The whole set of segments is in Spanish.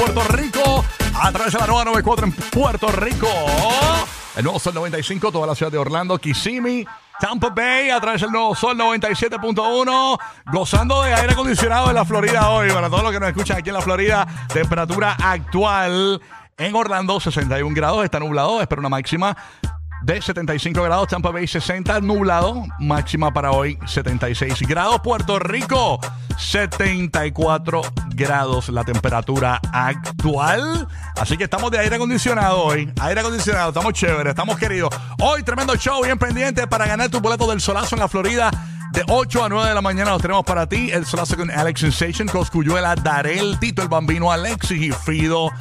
Puerto Rico, a través de la nueva 94 en Puerto Rico. El nuevo Sol 95, toda la ciudad de Orlando, Kissimmee. Tampa Bay a través del nuevo Sol 97.1, gozando de aire acondicionado en la Florida hoy. Para todos los que nos escuchan aquí en la Florida, temperatura actual en Orlando 61 grados, está nublado, espera una máxima de 75 grados, Tampa Bay 60, nublado, máxima para hoy 76 grados, Puerto Rico 74 grados la temperatura actual, así que estamos de aire acondicionado hoy, aire acondicionado, estamos chéveres, estamos queridos. Hoy tremendo show, bien pendiente para ganar tu boleto del solazo en la Florida. De 8 a 9 de la mañana los tenemos para ti. El solazo con Alex Sensation, Coscuyuela, Darel, Tito el Bambino, Alexis y Fido.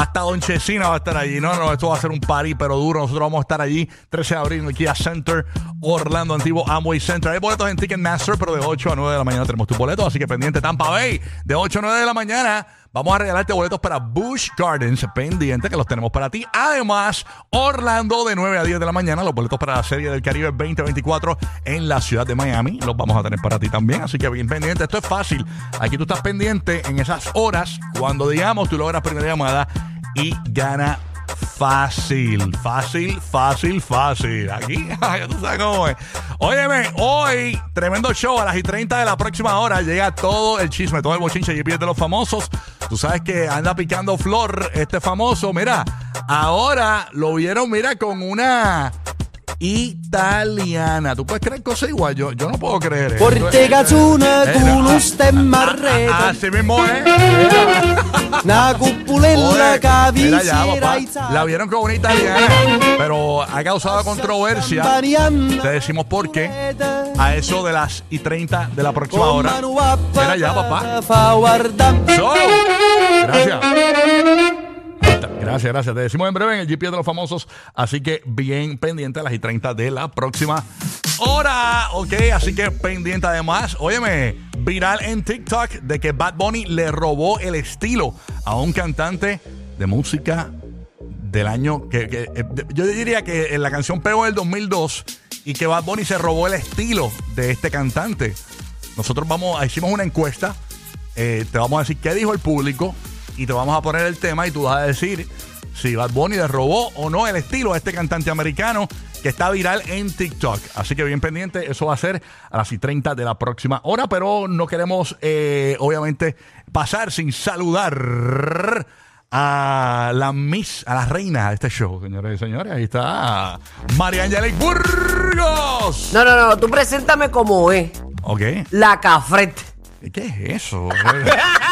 Hasta Don Chesina va a estar allí. No, no, esto va a ser un party, pero duro. Nosotros vamos a estar allí 13 de abril en el Kia Center, Orlando, antiguo Amway Center. Hay boletos en Ticketmaster, pero de 8 a 9 de la mañana tenemos tu boleto. Así que pendiente Tampa Bay. De 8 a 9 de la mañana vamos a regalarte boletos para Bush Gardens. Pendiente que los tenemos para ti. Además, Orlando de 9 a 10 de la mañana. Los boletos para la Serie del Caribe 2024 en la ciudad de Miami. Los vamos a tener para ti también. Así que bien pendiente. Esto es fácil. Aquí tú estás pendiente en esas horas. Cuando digamos, tú logras primera llamada y gana fácil, fácil, fácil, fácil. Aquí, ya tú sabes cómo es. Óyeme, hoy, tremendo show a las y 30 de la próxima hora. Llega todo el chisme, todo el bochinche y de los famosos. Tú sabes que anda picando flor este famoso. Mira, ahora lo vieron, mira, con una italiana. ¿Tú puedes creer cosas igual? Yo, yo no puedo creer. Porte Eh, con no, ah, usted ah, marreta Así mismo es. Una cupulella visera La vieron con una italiana, pero ha causado controversia. Te decimos por qué. A eso de las y 30 de la próxima hora. Mira ya, papá. So, gracias. Gracias, gracias. Te decimos en breve en el GPS de los famosos. Así que bien pendiente a las y 30 de la próxima hora. Ok, así que pendiente además. Óyeme, viral en TikTok de que Bad Bunny le robó el estilo a un cantante de música del año que, eh, yo diría que en la canción pegó en el 2002 y que Bad Bunny se robó el estilo de este cantante. Nosotros vamos, hicimos una encuesta, eh, te vamos a decir qué dijo el público y te vamos a poner el tema y tú vas a decir si Bad Bunny le robó o no el estilo a este cantante americano que está viral en TikTok. Así que bien pendiente, eso va a ser a las y 30 de la próxima hora, pero no queremos eh, obviamente pasar sin saludar a la Miss, a la reina de este show, señores y señores. Ahí está María Burgos. No, no, no, tú preséntame como es. Ok. La cafret. ¿Qué es eso?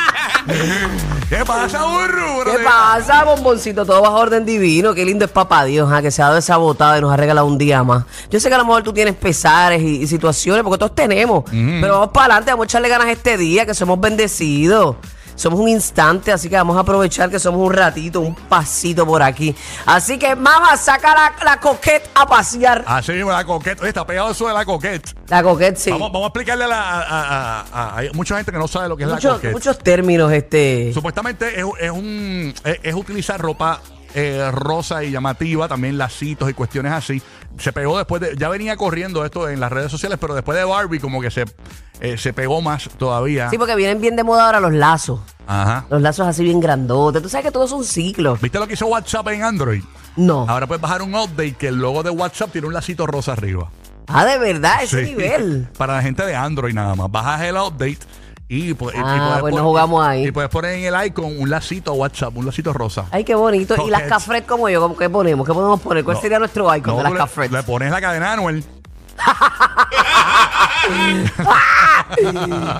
¿Qué pasa, burro? ¿Qué pasa, bomboncito? Todo bajo orden divino. Qué lindo es papá Dios, ¿ah? que se ha dado esa botada y nos ha regalado un día más. Yo sé que a lo mejor tú tienes pesares y, y situaciones, porque todos tenemos. Pero vamos para adelante, vamos a echarle ganas este día, que somos bendecidos. Somos un instante, así que vamos a aprovechar que somos un ratito, un pasito por aquí. Así que, mamá, saca la, la coquette a pasear. Así mismo, la coquette. Oye, está pegado eso de la coquette. La coquette, sí. Vamos, vamos a explicarle a, la, a, mucha gente que no sabe lo que es la coquette. muchos términos, este. Supuestamente es, es un es, es utilizar ropa eh, rosa y llamativa, también lacitos y cuestiones así. Se pegó después de, ya venía corriendo esto en las redes sociales, pero después de Barbie como que se, eh, se pegó más todavía. Sí, porque vienen bien de moda ahora los lazos. Ajá. Los lazos así bien grandotes. Tú sabes que todo es un ciclo. ¿Viste lo que hizo WhatsApp en Android? No. Ahora puedes bajar un update que el logo de WhatsApp tiene un lacito rosa arriba. Ah, de verdad, ese Sí. nivel. Para la gente de Android nada más. Bajas el update y, pu- y- y Ah, puedes pues jugamos ahí. Y puedes poner en el icon un lacito WhatsApp, un lacito rosa. Ay, qué bonito. Y las cafret como yo, ¿cómo- ¿qué ponemos? ¿Qué podemos poner? ¿Cuál No. sería nuestro icon No, de las cafret? Le pones la cadena Anuel.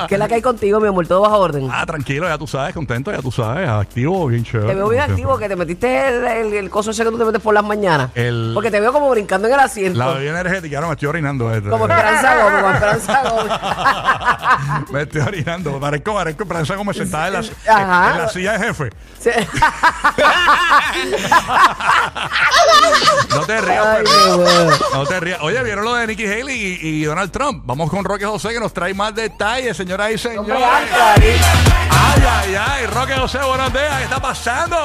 ¿Qué es la que hay contigo, mi amor? Todo bajo orden. Ah, tranquilo, ya tú sabes, contento, ya tú sabes, activo, bien chévere. Te veo bien activo, que te metiste el, el, el coso ese que tú te metes por las mañanas. El- Porque te veo como brincando en el asiento. La bebida energética, no me estoy orinando. esto. Como Esperanza Gómez, como Esperanza Gómez. me estoy orinando. Parezco, parezco Esperanza Gómez sentada en la, Ajá. en la silla de jefe. Sí. No te rías, Ay, pero- qué bueno. No te rías. Oye, ¿vieron lo de Nikki Haley y, y Donald Trump? Vamos con Roque José que nos trae más detalles, señoras y señores. Ay, ay, ay. Roque José, buenos días. ¿Qué está pasando?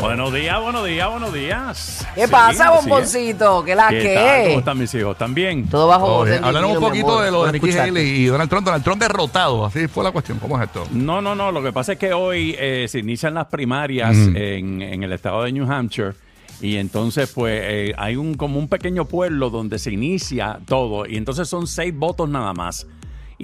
Buenos días, buenos días, buenos días. ¿Qué Sí, pasa, bomboncito? ¿Qué la ¿Qué qué? tal? ¿Cómo están mis hijos? ¿También? Todo bajo Todo bien. orden Háblanos un mi poquito amor. de lo de Bueno, Nikki escucharte. Haley y Donald Trump. Donald Trump derrotado. Así fue la cuestión. ¿Cómo es esto? No, no, no. Lo que pasa es que hoy eh, se inician las primarias en, en el estado de New Hampshire. Y entonces, pues, eh, hay un como un pequeño pueblo donde se inicia todo. Y entonces son seis votos nada más.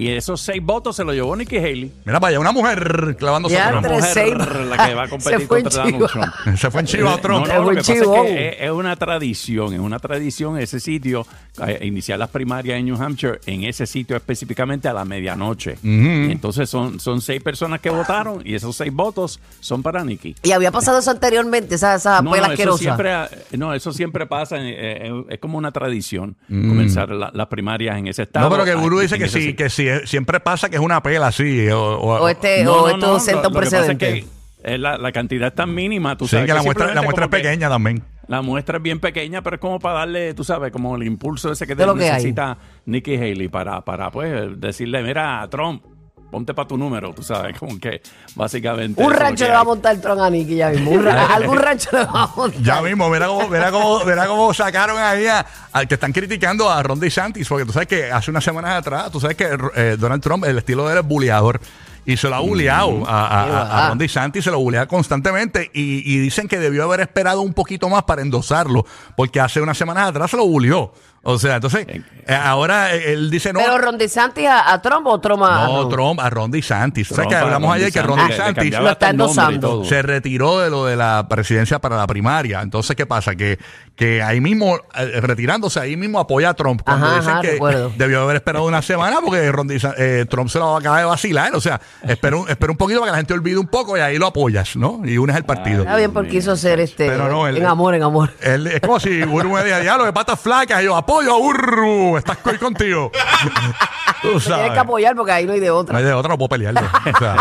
Y esos seis votos se los llevó Nikki Haley. Mira para allá, una mujer clavándose Ya, a Una Trump. Entre seis- mujer la que va a Se competir fue en contra Donald. Trump. Se fue en chivo a Trump. No, Es no, lo que pasa es que es, es una tradición, es una tradición ese sitio, eh, iniciar las primarias en New Hampshire, en ese sitio específicamente a la medianoche. Entonces son, son seis personas que votaron y esos seis votos son para Nikki. Y había pasado eso anteriormente, esa, esa No, pela no, eso siempre, no, eso siempre pasa, eh, eh, es como una tradición comenzar la- las primarias en ese estado. No, pero que el gurú en dice que sí, que sí, siempre pasa que es una pela así. O, o- O este, No, o no, esto no, senta un pasa es precedente. que, la, la cantidad es tan mínima, tú sí, sabes. que la muestra, la muestra es como que- pequeña también. La muestra es bien pequeña, pero es como para darle, tú sabes, como el impulso ese que De lo que hay. necesita Nikki Haley para, para pues, decirle, mira, Trump, ponte para tu número, tú sabes, como que básicamente... Un rancho le va a montar el tron a Nicky ya mismo. Un ra- algún rancho le va a montar. Ya mismo, mira cómo, mira cómo, mira cómo sacaron ahí a- al que están criticando a Ron DeSantis, porque tú sabes que hace unas semanas atrás, tú sabes que eh, Donald Trump, el estilo de él es bulleador. Y se lo ha bulleado a, a- a- a Ron DeSantis, se lo bullea constantemente y, y dicen que debió haber esperado un poquito más para endosarlo, porque hace unas semanas atrás se lo bulleó. O sea, entonces, eh, ahora eh, él dice no. Pero Ron DeSantis a, a Trump o Trump a no, Ron? Trump, a Ron DeSantis. Sabes Trump que hablamos ayer que Ron DeSantis, le- le Lo está endosando. se retiró de lo de la presidencia para la primaria. Entonces, ¿qué pasa? Que, que ahí mismo, eh, retirándose, ahí mismo apoya a Trump. Cuando Ajá, dicen ajá, que recuerdo. debió haber esperado una semana porque Ron eh, Trump se lo acaba de vacilar. O sea, espera un, espera un poquito para que la gente olvide un poco y ahí lo apoyas, ¿no? Y unes el partido. Está bien porque quiso ser este. Pero no, él- en amor, en amor. Él- es como si Uru me dijera, diablo, de patas flacas. Y yo, apoyo a Urru, estás coy contigo. Tú Tienes que apoyar porque ahí no hay de No otra. hay de otra, no puedo pelearlo. O sea.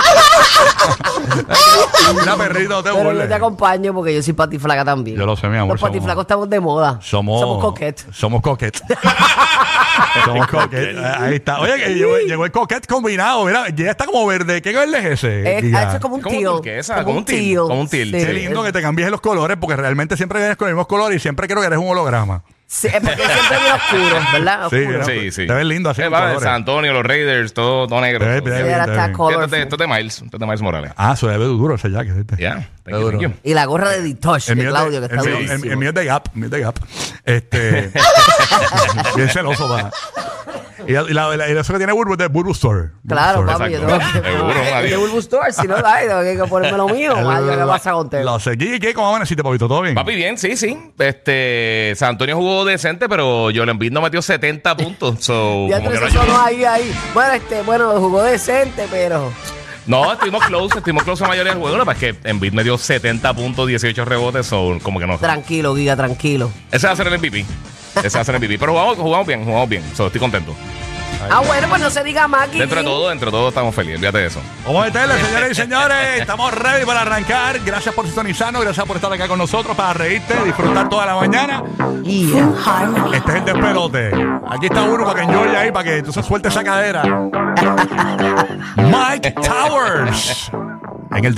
Mira, perrito, no te Pero yo burles. te acompaño porque yo soy patiflaca también. Yo lo sé, mi amor, Los somos- patiflacos estamos de moda. Somos, Somos coquettes. Somos coquettes. somos coquettes. Ahí está. Oye, que llegó, llegó el coquette combinado. Mira, ya está como verde. ¿Qué verde es ese? Es, Giga? eso es como un Como tío. turquesa, como un teal, como un teal. Qué lindo que te cambies los colores porque realmente siempre vienes con los mismos colores y siempre creo que eres un holograma. Sí, es porque siempre viene oscuro, ¿verdad? Sí, Oscuro. Sí, sí. Te ves lindo así. Eh, en va, colores. San Antonio, los Raiders, todo, todo negro. Te ves bien, bien, te ves bien. colorful. Esto es de- esto es de Miles, esto es de Miles Morales. Ah, se ve duro ese jacket. ¿viste? Ya, thank Está you, duro. thank you. Y la gorra de Ditosh, El de mío, Claudio, es que de, está el, mío- el- durísimo. mío es de Gap, el mío es de Gap. Este, bien celoso va. Y, la, y, la, y eso que tiene Burbu es de Burbu Store. Burbu Claro, Store. papi, yo Exacto. tengo que... Seguro, de adiós. Bulbu Store, si no, ay, tengo que ponerme lo mío. Ay, ¿qué pasa contigo? Lo seguí. ¿Y qué? ¿Cómo amaneciste, papito? ¿Todo bien? Papi, bien, sí, sí. Este, San Antonio jugó decente, pero Joel Embiid no metió 70 puntos. So, Ya como que tres no, solo ahí, ahí. Bueno, este, bueno, jugó decente, pero... no, estuvimos close, estuvimos close la mayoría del juego. Pasa es que Embiid metió 70 puntos, 18 rebotes, so, como que no. Tranquilo, Giga, tranquilo. Ese va a ser el MVP. Ese va a ser el MVP. Pero jugamos, jugamos bien, jugamos bien. So, estoy contento. Ah, bueno, pues no se diga más, Gigi. Dentro de todo, dentro de todo estamos felices. Olvídate de eso. Vamos a meterle, señores y señores. Estamos ready para arrancar. Gracias por sintonizarnos. Gracias por estar acá con nosotros para reírte, disfrutar toda la mañana. Yeah. Este es el despelote. Aquí está uno para que enjoy ahí, para que tú se suelte esa cadera. Mike Towers. En el